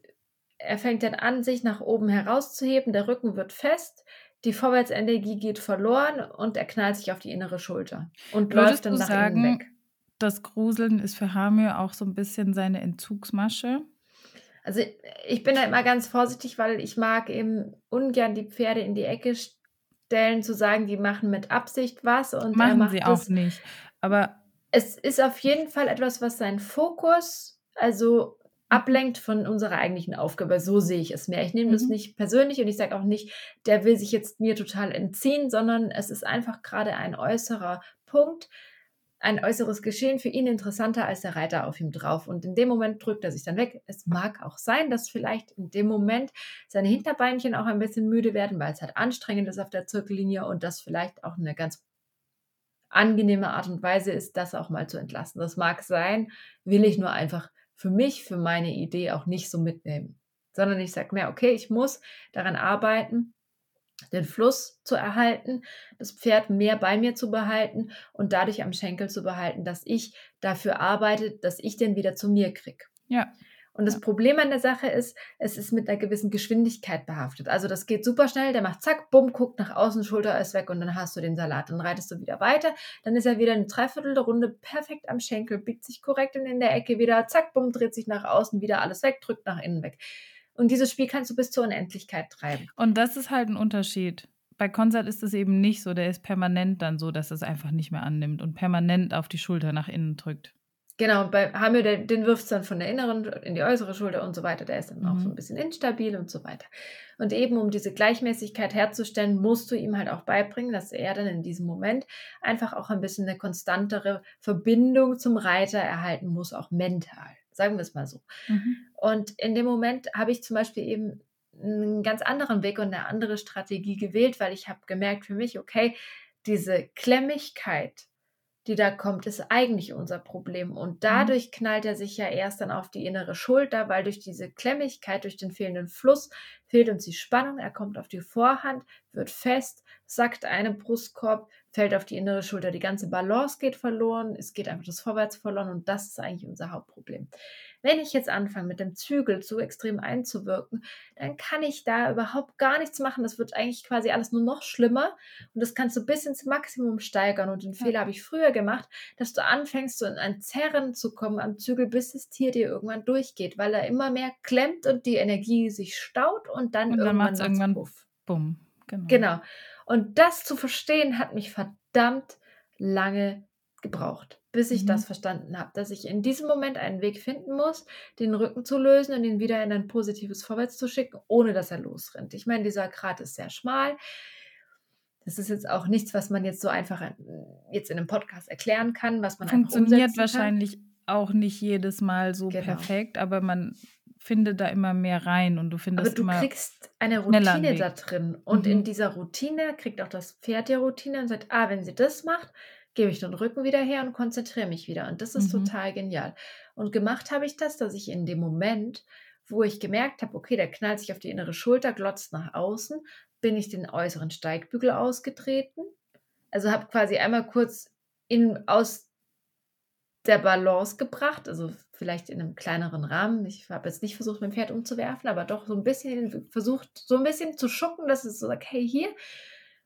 er fängt dann an, sich nach oben herauszuheben, der Rücken wird fest, die Vorwärtsenergie geht verloren und er knallt sich auf die innere Schulter und Würdest läuft dann nach sagen, innen weg. Das Gruseln ist für Hamir auch so ein bisschen seine Entzugsmasche. Also ich bin da immer ganz vorsichtig, weil ich mag eben ungern die Pferde in die Ecke stellen, zu sagen, die machen mit Absicht was und Machen macht sie auch nicht. Aber Es ist auf jeden Fall etwas, was seinen Fokus also ablenkt von unserer eigentlichen Aufgabe. So sehe ich es mehr. Ich nehme das Mhm. nicht persönlich und ich sage auch nicht, der will sich jetzt mir total entziehen, sondern es ist einfach gerade ein äußerer Punkt, ein äußeres Geschehen für ihn interessanter als der Reiter auf ihm drauf. Und in dem Moment drückt er sich dann weg. Es mag auch sein, dass vielleicht in dem Moment seine Hinterbeinchen auch ein bisschen müde werden, weil es halt anstrengend ist auf der Zirkellinie und das vielleicht auch eine ganz angenehme Art und Weise ist, das auch mal zu entlassen. Das mag sein, will ich nur einfach für mich, für meine Idee auch nicht so mitnehmen. Sondern ich sage mir, okay, ich muss daran arbeiten, den Fluss zu erhalten, das Pferd mehr bei mir zu behalten und dadurch am Schenkel zu behalten, dass ich dafür arbeite, dass ich den wieder zu mir kriege. ja, Und das. Problem an der Sache ist, es ist mit einer gewissen Geschwindigkeit behaftet. Also das geht super schnell, der macht zack, bumm, guckt nach außen, Schulter ist weg und dann hast du den Salat. Dann reitest du wieder weiter, dann ist er wieder eine Dreiviertel der Runde perfekt am Schenkel, biegt sich korrekt in, in der Ecke wieder, zack, bumm, dreht sich nach außen, wieder alles weg, drückt nach innen weg. Und dieses Spiel kannst du bis zur Unendlichkeit treiben. und das ist halt ein Unterschied. Bei Konzert ist es eben nicht so, der ist permanent dann so, dass es einfach nicht mehr annimmt und permanent auf die Schulter nach innen drückt. Genau, und bei Hamil, der, den wirft es dann von der inneren in die äußere Schulter und so weiter. Der ist dann auch Mhm. so ein bisschen instabil und so weiter. Und eben um diese Gleichmäßigkeit herzustellen, musst du ihm halt auch beibringen, dass er dann in diesem Moment einfach auch ein bisschen eine konstantere Verbindung zum Reiter erhalten muss, auch mental. Sagen wir es mal so. Mhm. Und in dem Moment habe ich zum Beispiel eben einen ganz anderen Weg und eine andere Strategie gewählt, weil ich habe gemerkt für mich, okay, diese Klemmigkeit, die da kommt, ist eigentlich unser Problem. Und dadurch knallt er sich ja erst dann auf die innere Schulter, weil durch diese Klemmigkeit, durch den fehlenden Fluss, fehlt uns die Spannung. Er kommt auf die Vorhand, wird fest, sackt einen Brustkorb, fällt auf die innere Schulter. Die ganze Balance geht verloren, es geht einfach das Vorwärts verloren und das ist eigentlich unser Hauptproblem. Wenn ich jetzt anfange, mit dem Zügel so extrem einzuwirken, dann kann ich da überhaupt gar nichts machen. Das wird eigentlich quasi alles nur noch schlimmer und das kannst du bis ins Maximum steigern. Und den Ja. Fehler habe ich früher gemacht, dass du anfängst, so in ein Zerren zu kommen am Zügel, bis das Tier dir irgendwann durchgeht, weil er immer mehr klemmt und die Energie sich staut und dann, Und dann irgendwann macht's irgendwann Puff. Bumm. Genau. Genau. Und das zu verstehen, hat mich verdammt lange gebraucht, bis ich Mhm. das verstanden habe, dass ich in diesem Moment einen Weg finden muss, den Rücken zu lösen und ihn wieder in ein positives Vorwärts zu schicken, ohne dass er losrennt. Ich meine, dieser Grat ist sehr schmal. Das ist jetzt auch nichts, was man jetzt so einfach jetzt in einem Podcast erklären kann, was man Funktioniert umsetzen kann. wahrscheinlich auch nicht jedes Mal so Genau. perfekt, aber man findet da immer mehr rein und du Aber findest du immer kriegst eine Routine da drin. Und in Mhm. dieser Routine kriegt auch das Pferd die Routine und sagt, ah, wenn sie das macht, gebe ich den Rücken wieder her und konzentriere mich wieder. Und das ist Mhm. total genial. Und gemacht habe ich das, dass ich in dem Moment, wo ich gemerkt habe, okay, der knallt sich auf die innere Schulter, glotzt nach außen, bin ich den äußeren Steigbügel ausgetreten. Also habe quasi einmal kurz in, aus der Balance gebracht, also vielleicht in einem kleineren Rahmen. Ich habe jetzt nicht versucht, mein Pferd umzuwerfen, aber doch so ein bisschen versucht, so ein bisschen zu schucken, dass es so sagt, hey, hier.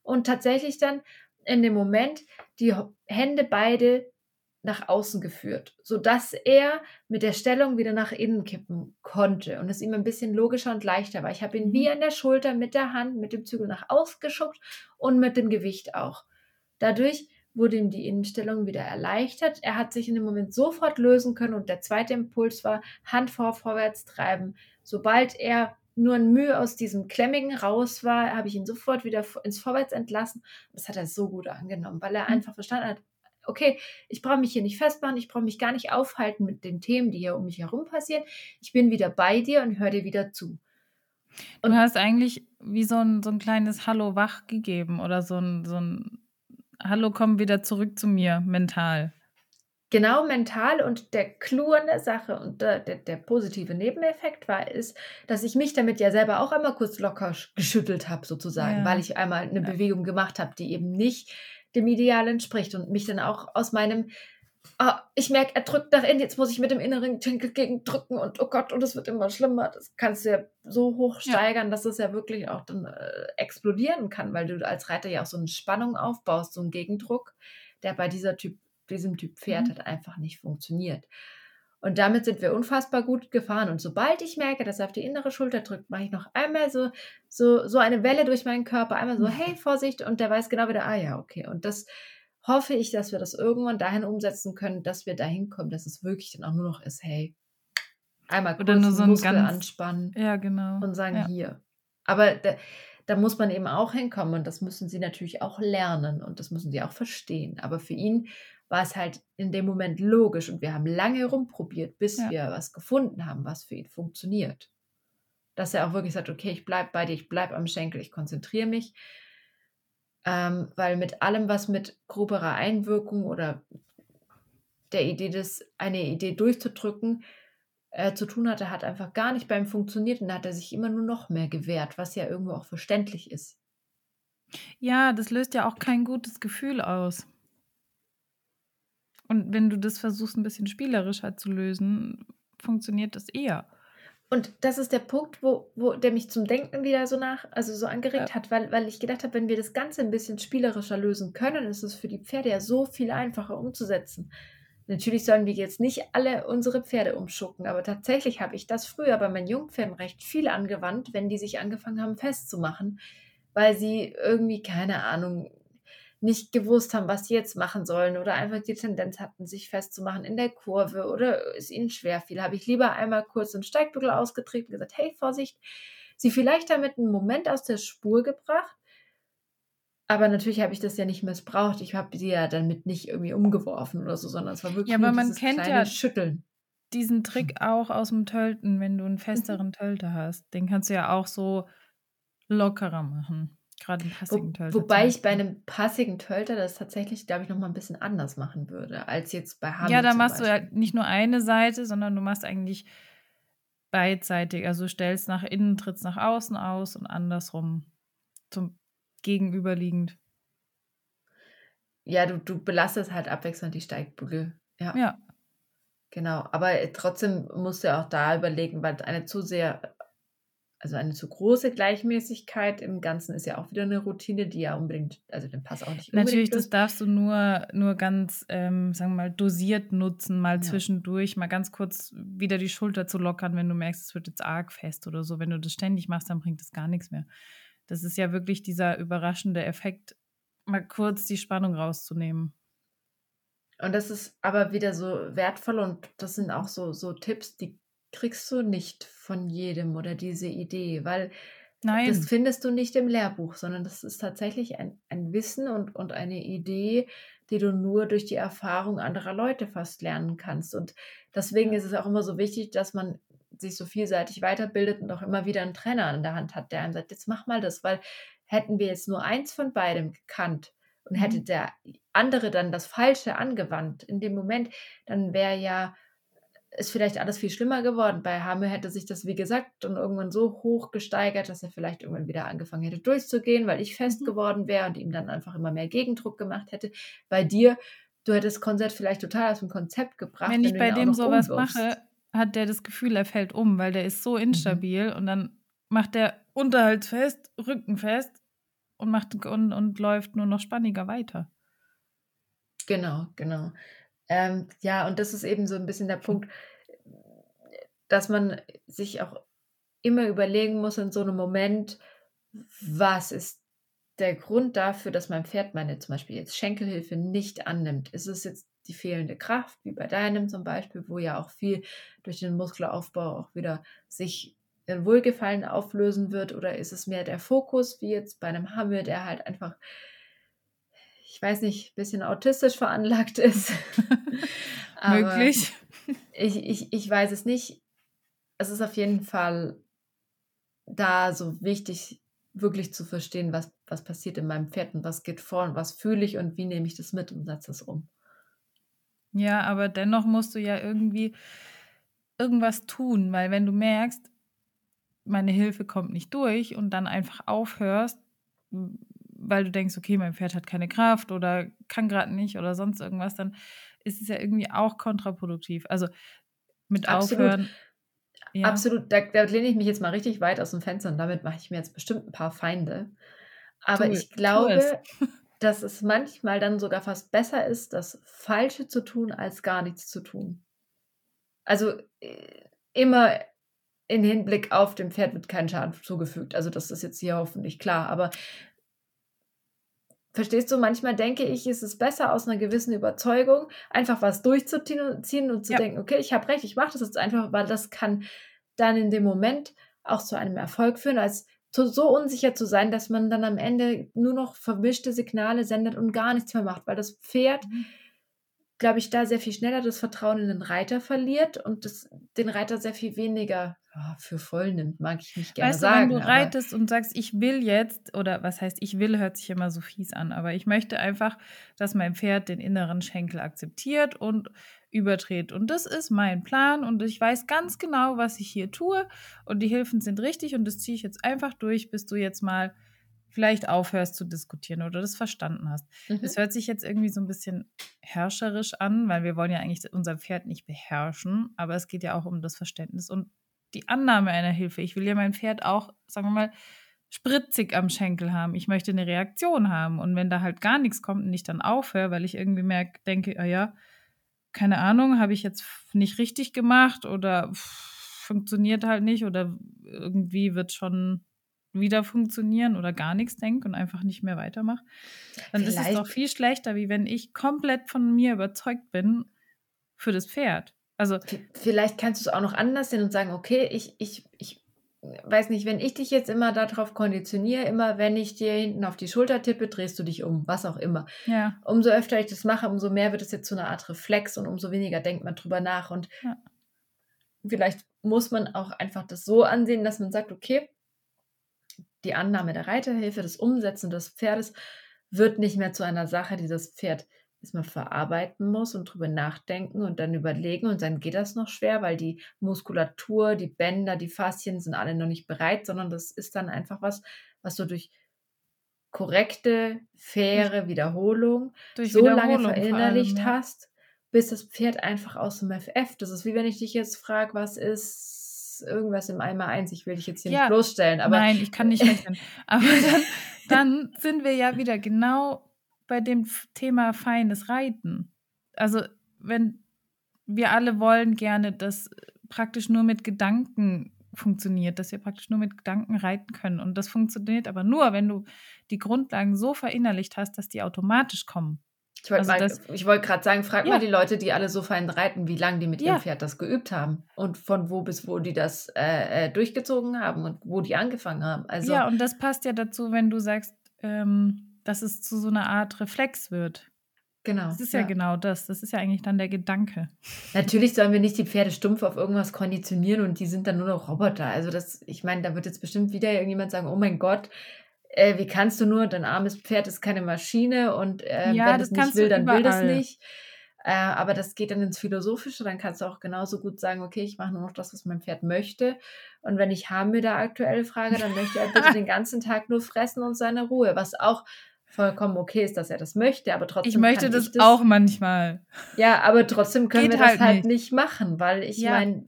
Und tatsächlich dann in dem Moment die Hände beide nach außen geführt, sodass er mit der Stellung wieder nach innen kippen konnte und es ihm ein bisschen logischer und leichter war. Ich habe ihn Mhm. wie an der Schulter mit der Hand, mit dem Zügel nach außen geschubst und mit dem Gewicht auch. Dadurch wurde ihm die Innenstellung wieder erleichtert. Er hat sich in dem Moment sofort lösen können und der zweite Impuls war Hand vor, vorwärts treiben. Sobald er nur ein Mühe aus diesem Klemmigen raus war, habe ich ihn sofort wieder ins Vorwärts entlassen. Das hat er so gut angenommen, weil er Mhm. einfach verstanden hat, okay, ich brauche mich hier nicht festmachen, ich brauche mich gar nicht aufhalten mit den Themen, die hier um mich herum passieren. Ich bin wieder bei dir und höre dir wieder zu. Du hast eigentlich wie so ein, so ein kleines Hallo wach gegeben oder so ein, so ein hallo, komm wieder zurück zu mir, mental. Genau, mental und der Clou an der Sache und der, der, der positive Nebeneffekt war, ist, dass ich mich damit ja selber auch einmal kurz locker geschüttelt habe, sozusagen, Ja. weil ich einmal eine Ja. Bewegung gemacht habe, die eben nicht dem Ideal entspricht und mich dann auch aus meinem, ah, ich merke, er drückt nach innen, jetzt muss ich mit dem inneren Schenkel gegen drücken und oh Gott, und es wird immer schlimmer. Das kannst du ja so hoch Ja. steigern, dass es ja wirklich auch dann äh, explodieren kann, weil du als Reiter ja auch so eine Spannung aufbaust, so einen Gegendruck, der bei dieser Typ, diesem Typ Pferd Mhm. halt einfach nicht funktioniert. Und damit sind wir unfassbar gut gefahren. Und sobald ich merke, dass er auf die innere Schulter drückt, mache ich noch einmal so, so, so eine Welle durch meinen Körper, einmal so, Mhm. hey, Vorsicht, und der weiß genau wieder, ah ja, okay. Und das hoffe ich, dass wir das irgendwann dahin umsetzen können, dass wir dahin kommen, dass es wirklich dann auch nur noch ist, hey, einmal Oder kurz nur einen so ein Muskel ganz, anspannen ja, genau. und sagen, Ja. hier. Aber da, da muss man eben auch hinkommen und das müssen sie natürlich auch lernen und das müssen sie auch verstehen. Aber für ihn war es halt in dem Moment logisch und wir haben lange rumprobiert, bis Ja. wir was gefunden haben, was für ihn funktioniert. Dass er auch wirklich sagt, okay, ich bleibe bei dir, ich bleibe am Schenkel, ich konzentriere mich. Ähm, weil mit allem, was mit groberer Einwirkung oder der Idee, des, eine Idee durchzudrücken, äh, zu tun hatte, hat einfach gar nicht beim Funktioniert und da hat er sich immer nur noch mehr gewehrt, was ja irgendwo auch verständlich ist. Ja, das löst ja auch kein gutes Gefühl aus. Und wenn du das versuchst, ein bisschen spielerischer zu lösen, funktioniert das eher. Und das ist der Punkt, wo, wo der mich zum Denken wieder so nach, also so angeregt Ja. hat, weil, weil ich gedacht habe, wenn wir das Ganze ein bisschen spielerischer lösen können, ist es für die Pferde ja so viel einfacher umzusetzen. Natürlich sollen wir jetzt nicht alle unsere Pferde umschucken, aber tatsächlich habe ich das früher bei meinen Jungpferden recht viel angewandt, wenn die sich angefangen haben festzumachen, weil sie irgendwie, keine Ahnung, nicht gewusst haben, was sie jetzt machen sollen oder einfach die Tendenz hatten, sich festzumachen in der Kurve oder es ihnen schwer fiel, habe ich lieber einmal kurz einen Steigbügel ausgetreten und gesagt, hey, Vorsicht, sie vielleicht damit einen Moment aus der Spur gebracht, aber natürlich habe ich das ja nicht missbraucht. Ich habe sie ja damit nicht irgendwie umgeworfen oder so, sondern es war wirklich Ja, aber man kennt ja Schütteln. diesen Trick auch aus dem Tölten, wenn du einen Mhm. festeren Tölter hast. Den kannst du ja auch so lockerer machen. Gerade einen Wo, passigen Tölter zum wobei ich bei Beispiel. einem passigen Tölter das tatsächlich, glaube ich, noch mal ein bisschen anders machen würde, als jetzt bei Ja, Hamel da machst du ja Beispiel. nicht nur eine Seite, sondern du machst eigentlich beidseitig. Also stellst nach innen, trittst nach außen aus und andersrum zum gegenüberliegend. Ja, du, du belastest halt abwechselnd die Steigbügel. Ja, Ja, genau. Aber trotzdem musst du ja auch da überlegen, weil eine zu sehr, also eine zu große Gleichmäßigkeit im Ganzen ist ja auch wieder eine Routine, die ja unbedingt, also den Pass auch nicht natürlich, das darfst du nur, nur ganz, ähm, sagen wir mal, dosiert nutzen, mal Ja. zwischendurch, mal ganz kurz wieder die Schulter zu lockern, wenn du merkst, es wird jetzt arg fest oder so. Wenn du das ständig machst, dann bringt das gar nichts mehr. Das ist ja wirklich dieser überraschende Effekt, mal kurz die Spannung rauszunehmen. Und das ist aber wieder so wertvoll und das sind auch so, so Tipps, die kriegst du nicht von jedem oder diese Idee, weil das Nein, findest du nicht im Lehrbuch, sondern das ist tatsächlich ein, ein Wissen und, und eine Idee, die du nur durch die Erfahrung anderer Leute fast lernen kannst. Und deswegen ja. ist es auch immer so wichtig, dass man sich so vielseitig weiterbildet und auch immer wieder einen Trainer an der Hand hat, der einem sagt, jetzt mach mal das, weil hätten wir jetzt nur eins von beidem gekannt und hätte Mhm. der andere dann das Falsche angewandt in dem Moment, dann wäre ja ist vielleicht alles viel schlimmer geworden. Bei Hamel hätte sich das, wie gesagt, dann irgendwann so hoch gesteigert, dass er vielleicht irgendwann wieder angefangen hätte durchzugehen, weil ich fest Mhm. geworden wäre und ihm dann einfach immer mehr Gegendruck gemacht hätte. Bei dir, du hättest Konzert vielleicht total aus dem Konzept gebracht, Wenn wenn ich bei dem sowas umwirfst. mache, hat der das Gefühl, er fällt um, weil der ist so Mhm. instabil und dann macht der Unterhals fest, Rücken fest und macht und, und läuft nur noch spanniger weiter. Genau, genau. Ähm, ja, und das ist eben so ein bisschen der Punkt, dass man sich auch immer überlegen muss in so einem Moment, was ist der Grund dafür, dass mein Pferd meine zum Beispiel jetzt Schenkelhilfe nicht annimmt? Ist es jetzt die fehlende Kraft, wie bei deinem zum Beispiel, wo ja auch viel durch den Muskelaufbau auch wieder sich in Wohlgefallen auflösen wird? Oder ist es mehr der Fokus, wie jetzt bei einem Hammel, der halt einfach, ich weiß nicht, ein bisschen autistisch veranlagt ist? Möglich. ich, ich, ich weiß es nicht. Es ist auf jeden Fall da so wichtig, wirklich zu verstehen, was, was passiert in meinem Pferd und was geht vor und was fühle ich und wie nehme ich das mit und setze es um. Ja, aber dennoch musst du ja irgendwie irgendwas tun, weil wenn du merkst, meine Hilfe kommt nicht durch und dann einfach aufhörst, weil du denkst, okay, mein Pferd hat keine Kraft oder kann gerade nicht oder sonst irgendwas, dann ist es ja irgendwie auch kontraproduktiv. Also mit Absolut. Aufhören. Ja. Absolut, da, da lehne ich mich jetzt mal richtig weit aus dem Fenster und damit mache ich mir jetzt bestimmt ein paar Feinde. Aber tu, ich glaube, dass es manchmal dann sogar fast besser ist, das Falsche zu tun, als gar nichts zu tun. Also äh, immer in Hinblick auf dem Pferd wird kein Schaden zugefügt. Also das ist jetzt hier hoffentlich klar. Aber Verstehst du, manchmal denke ich, ist es besser aus einer gewissen Überzeugung, einfach was durchzuziehen und zu ja. denken, okay, ich habe recht, ich mache das jetzt einfach, weil das kann dann in dem Moment auch zu einem Erfolg führen, als so unsicher zu sein, dass man dann am Ende nur noch vermischte Signale sendet und gar nichts mehr macht, weil das Pferd mhm glaube ich, da sehr viel schneller das Vertrauen in den Reiter verliert und das, den Reiter sehr viel weniger oh, für voll nimmt, mag ich nicht gerne weißt sagen. Du, wenn du reitest und sagst, ich will jetzt, oder was heißt, ich will, hört sich immer so fies an, aber ich möchte einfach, dass mein Pferd den inneren Schenkel akzeptiert und überdreht. Und das ist mein Plan und ich weiß ganz genau, was ich hier tue und die Hilfen sind richtig und das ziehe ich jetzt einfach durch, bis du jetzt mal vielleicht aufhörst zu diskutieren oder das verstanden hast. Mhm. Das hört sich jetzt irgendwie so ein bisschen herrscherisch an, weil wir wollen ja eigentlich unser Pferd nicht beherrschen, aber es geht ja auch um das Verständnis und die Annahme einer Hilfe. Ich will ja mein Pferd auch, sagen wir mal, spritzig am Schenkel haben. Ich möchte eine Reaktion haben. Und wenn da halt gar nichts kommt und ich dann aufhöre, weil ich irgendwie merke, denke, oh ja, keine Ahnung, habe ich jetzt nicht richtig gemacht oder pff, funktioniert halt nicht oder irgendwie wird schon wieder funktionieren oder gar nichts denke und einfach nicht mehr weitermache, dann Vielleicht. ist es doch viel schlechter, wie wenn ich komplett von mir überzeugt bin für das Pferd. Also vielleicht kannst du es auch noch anders sehen und sagen, okay, ich, ich, ich weiß nicht, wenn ich dich jetzt immer darauf konditioniere, immer wenn ich dir hinten auf die Schulter tippe, drehst du dich um, was auch immer. Ja. Umso öfter ich das mache, umso mehr wird es jetzt zu einer Art Reflex und umso weniger denkt man drüber nach. Und ja. vielleicht muss man auch einfach das so ansehen, dass man sagt, okay, die Annahme der Reiterhilfe, das Umsetzen des Pferdes wird nicht mehr zu einer Sache, die das Pferd erstmal verarbeiten muss und drüber nachdenken und dann überlegen und dann geht das noch schwer, weil die Muskulatur, die Bänder, die Faszien sind alle noch nicht bereit, sondern das ist dann einfach was, was du durch korrekte, faire Wiederholung durch so Wiederholung lange verinnerlicht allem, ja. hast, bis das Pferd einfach aus dem FF. Das ist wie wenn ich dich jetzt frage, was ist irgendwas im Eimer 1. Ich will dich jetzt hier ja, nicht bloßstellen. Aber nein, ich kann nicht rechnen. aber dann, dann sind wir ja wieder genau bei dem Thema feines Reiten. Also, wenn wir alle wollen gerne, dass praktisch nur mit Gedanken funktioniert, dass wir praktisch nur mit Gedanken reiten können. Und das funktioniert aber nur, wenn du die Grundlagen so verinnerlicht hast, dass die automatisch kommen. Ich wollte also wollt gerade sagen, frag ja. mal die Leute, die alle so fein reiten, wie lange die mit ja. ihrem Pferd das geübt haben und von wo bis wo die das äh, äh, durchgezogen haben und wo die angefangen haben. Also, ja, und das passt ja dazu, wenn du sagst, ähm, dass es zu so einer Art Reflex wird. Genau. Das ist ja, ja, genau das. Das ist ja eigentlich dann der Gedanke. Natürlich sollen wir nicht die Pferde stumpf auf irgendwas konditionieren und die sind dann nur noch Roboter. Also das, ich meine, da wird jetzt bestimmt wieder irgendjemand sagen, oh mein Gott, äh, wie kannst du nur, dein armes Pferd ist keine Maschine und äh, ja, wenn es nicht will, dann will das nicht. Äh, aber das geht dann ins Philosophische, dann kannst du auch genauso gut sagen, okay, ich mache nur noch das, was mein Pferd möchte. Und wenn ich Hamir da aktuell frage, dann möchte er bitte den ganzen Tag nur fressen und seine Ruhe, was auch vollkommen okay ist, dass er das möchte, aber trotzdem. Ich möchte das, ich das, auch manchmal. Ja, aber trotzdem können Geht wir das halt, halt nicht. nicht. machen, weil ich ja. meine.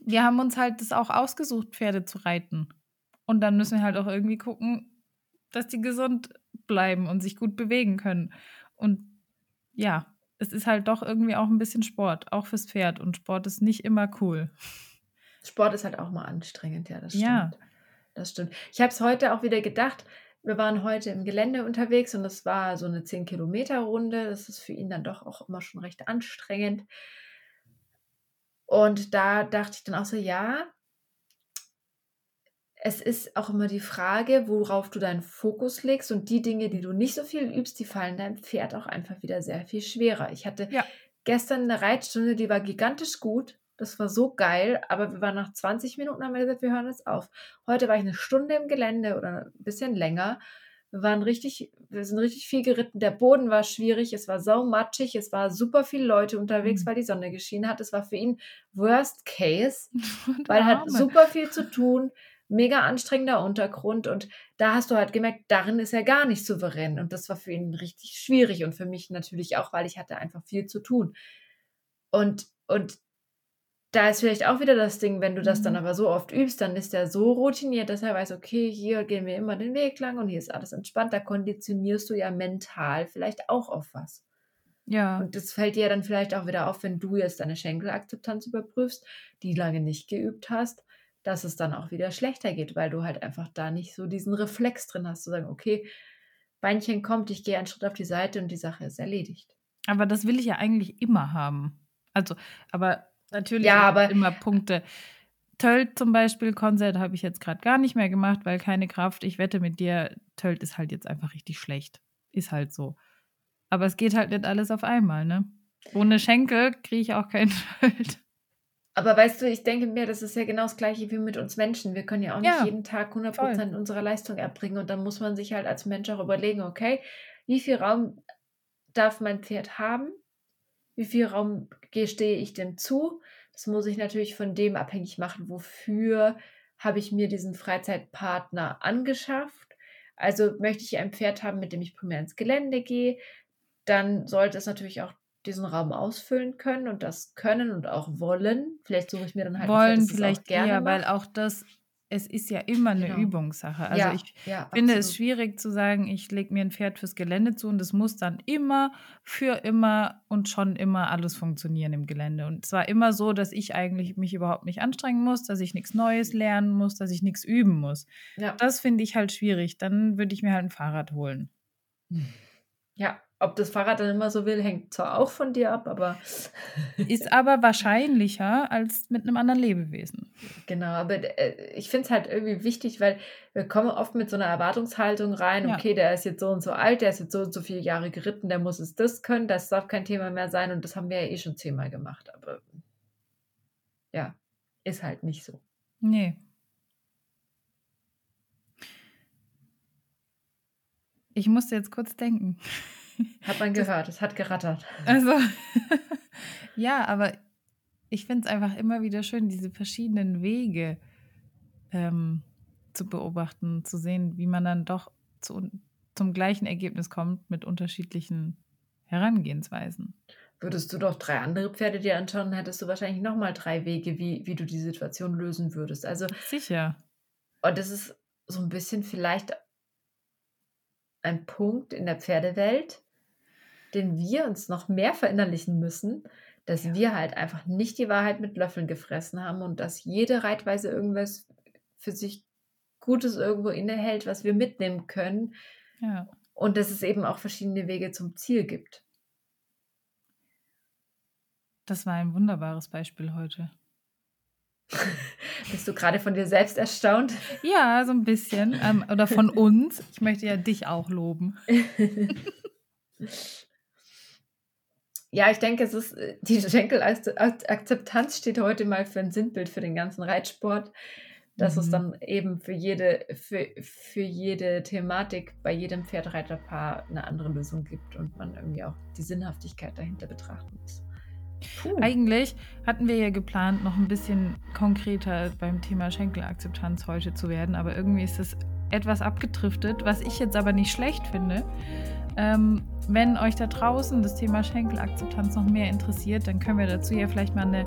Wir haben uns halt das auch ausgesucht, Pferde zu reiten. Und dann müssen wir halt auch irgendwie gucken, dass die gesund bleiben und sich gut bewegen können. Und ja, es ist halt doch irgendwie auch ein bisschen Sport, auch fürs Pferd. Und Sport ist nicht immer cool. Sport ist halt auch mal anstrengend, ja, das stimmt. Ja. Das stimmt. Ich habe es heute auch wieder gedacht. Wir waren heute im Gelände unterwegs und das war so eine 10-Kilometer-Runde. Das ist für ihn dann doch auch immer schon recht anstrengend. Und da dachte ich dann auch so, ja, es ist auch immer die Frage, worauf du deinen Fokus legst und die Dinge, die du nicht so viel übst, die fallen deinem Pferd auch einfach wieder sehr viel schwerer. Ich hatte ja. gestern eine Reitstunde, die war gigantisch gut Das war so geil, aber wir waren nach 20 Minuten, haben wir gesagt, wir hören jetzt auf. Heute war ich eine Stunde im Gelände oder ein bisschen länger. Wir waren richtig, wir sind richtig viel geritten. Der Boden war schwierig, es war sau matschig, es war super viele Leute unterwegs, Mhm. weil die Sonne geschienen hat. Es war für ihn Worst Case, weil er hat super viel zu tun, mega anstrengender Untergrund und da hast du halt gemerkt, darin ist er gar nicht souverän und das war für ihn richtig schwierig und für mich natürlich auch, weil ich hatte einfach viel zu tun. Und, und da ist vielleicht auch wieder das Ding, wenn du das dann Mhm. aber so oft übst, dann ist er so routiniert, dass er weiß, okay, hier gehen wir immer den Weg lang und hier ist alles entspannt. Da konditionierst du ja mental vielleicht auch auf was. Ja. Und das fällt dir dann vielleicht auch wieder auf, wenn du jetzt deine Schenkelakzeptanz überprüfst, die lange nicht geübt hast, dass es dann auch wieder schlechter geht, weil du halt einfach da nicht so diesen Reflex drin hast, zu sagen, okay, Beinchen kommt, ich gehe einen Schritt auf die Seite und die Sache ist erledigt. Aber das will ich ja eigentlich immer haben. Also, aber natürlich Ja, aber immer Punkte. Tölt zum Beispiel, Konzert habe ich jetzt gerade gar nicht mehr gemacht, weil keine Kraft. Ich wette mit dir, Tölt ist halt jetzt einfach richtig schlecht. Ist halt so. Aber es geht halt nicht alles auf einmal, ne? Ohne Schenkel kriege ich auch keinen Tölt. Aber weißt du, ich denke mir, das ist ja genau das Gleiche wie mit uns Menschen. Wir können ja auch nicht Ja, jeden Tag 100% voll. unserer Leistung erbringen. Und dann muss man sich halt als Mensch auch überlegen, okay, wie viel Raum darf mein Pferd haben? Wie viel Raum gestehe ich dem zu? Das muss ich natürlich von dem abhängig machen, wofür habe ich mir diesen Freizeitpartner angeschafft. Also möchte ich ein Pferd haben, mit dem ich primär ins Gelände gehe, dann sollte es natürlich auch diesen Raum ausfüllen können und das können und auch wollen. Vielleicht suche ich mir dann halt Wollen auch vielleicht gerne eher, weil auch das, es ist ja immer eine Genau. Übungssache. Also Ja, ich ja, finde es absolut. schwierig zu sagen, ich lege mir ein Pferd fürs Gelände zu und es muss dann immer, für immer und schon immer alles funktionieren im Gelände. Und zwar immer so, dass ich eigentlich mich überhaupt nicht anstrengen muss, dass ich nichts Neues lernen muss, dass ich nichts üben muss. Ja. Das finde ich halt schwierig. Dann würde ich mir halt ein Fahrrad holen. Ja, ob das Fahrrad dann immer so will, hängt zwar auch von dir ab, aber Ist aber wahrscheinlicher als mit einem anderen Lebewesen. genau, aber äh, ich finde es halt irgendwie wichtig, weil wir kommen oft mit so einer Erwartungshaltung rein, Ja. okay, der ist jetzt so und so alt, der ist jetzt so und so viele Jahre geritten, der muss es das können, das darf kein Thema mehr sein und das haben wir ja eh schon zehnmal gemacht, aber ja, ist halt nicht so. Nee. Ich musste jetzt kurz denken. Hat man gehört, es hat gerattert. also, ja, aber ich finde es einfach immer wieder schön, diese verschiedenen Wege ähm, zu beobachten, zu sehen, wie man dann doch zu, zum gleichen Ergebnis kommt mit unterschiedlichen Herangehensweisen. Würdest du doch drei andere Pferde dir anschauen, hättest du wahrscheinlich nochmal drei Wege, wie, wie du die Situation lösen würdest. Also, Sicher. und das ist so ein bisschen vielleicht ein Punkt in der Pferdewelt, den wir uns noch mehr verinnerlichen müssen, dass Ja. wir halt einfach nicht die Wahrheit mit Löffeln gefressen haben und dass jede Reitweise irgendwas für sich Gutes irgendwo innehält, was wir mitnehmen können Ja. und dass es eben auch verschiedene Wege zum Ziel gibt. Das war ein wunderbares Beispiel heute. Bist du gerade von dir selbst erstaunt? Ja, so ein bisschen. Ähm, oder von uns. Ich möchte ja dich auch loben. Ja, ich denke, es ist äh, die Schenkelakzeptanz steht heute mal für ein Sinnbild für den ganzen Reitsport, dass es Mhm. dann eben für jede, für, für jede Thematik bei jedem Pferdreiterpaar eine andere Lösung gibt und man irgendwie auch die Sinnhaftigkeit dahinter betrachten muss. Puh. Eigentlich hatten wir ja geplant, noch ein bisschen konkreter beim Thema Schenkelakzeptanz heute zu werden, aber irgendwie ist es etwas abgedriftet, was ich jetzt aber nicht schlecht finde. Ähm, wenn euch da draußen das Thema Schenkelakzeptanz noch mehr interessiert, dann können wir dazu ja vielleicht mal eine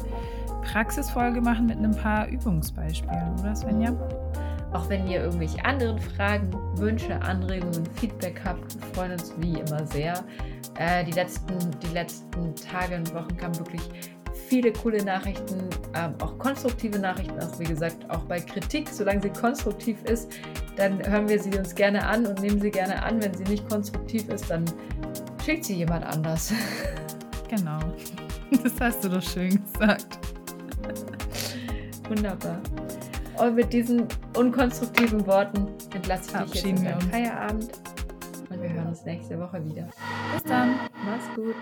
Praxisfolge machen mit ein paar Übungsbeispielen, oder Svenja? Auch wenn ihr irgendwelche anderen Fragen, Wünsche, Anregungen, Feedback habt, wir freuen uns wie immer sehr. Äh, die, letzten, die letzten Tage und Wochen kamen wirklich viele coole Nachrichten, ähm, auch konstruktive Nachrichten, auch wie gesagt, auch bei Kritik, solange sie konstruktiv ist, dann hören wir sie uns gerne an und nehmen sie gerne an. Wenn sie nicht konstruktiv ist, dann schickt sie jemand anders. Genau. Das hast du doch schön gesagt. Wunderbar. Und mit diesen unkonstruktiven Worten entlasse ich dich jetzt in deinen. Feierabend. Und wir hören uns nächste Woche wieder. Bis dann. Mach's gut.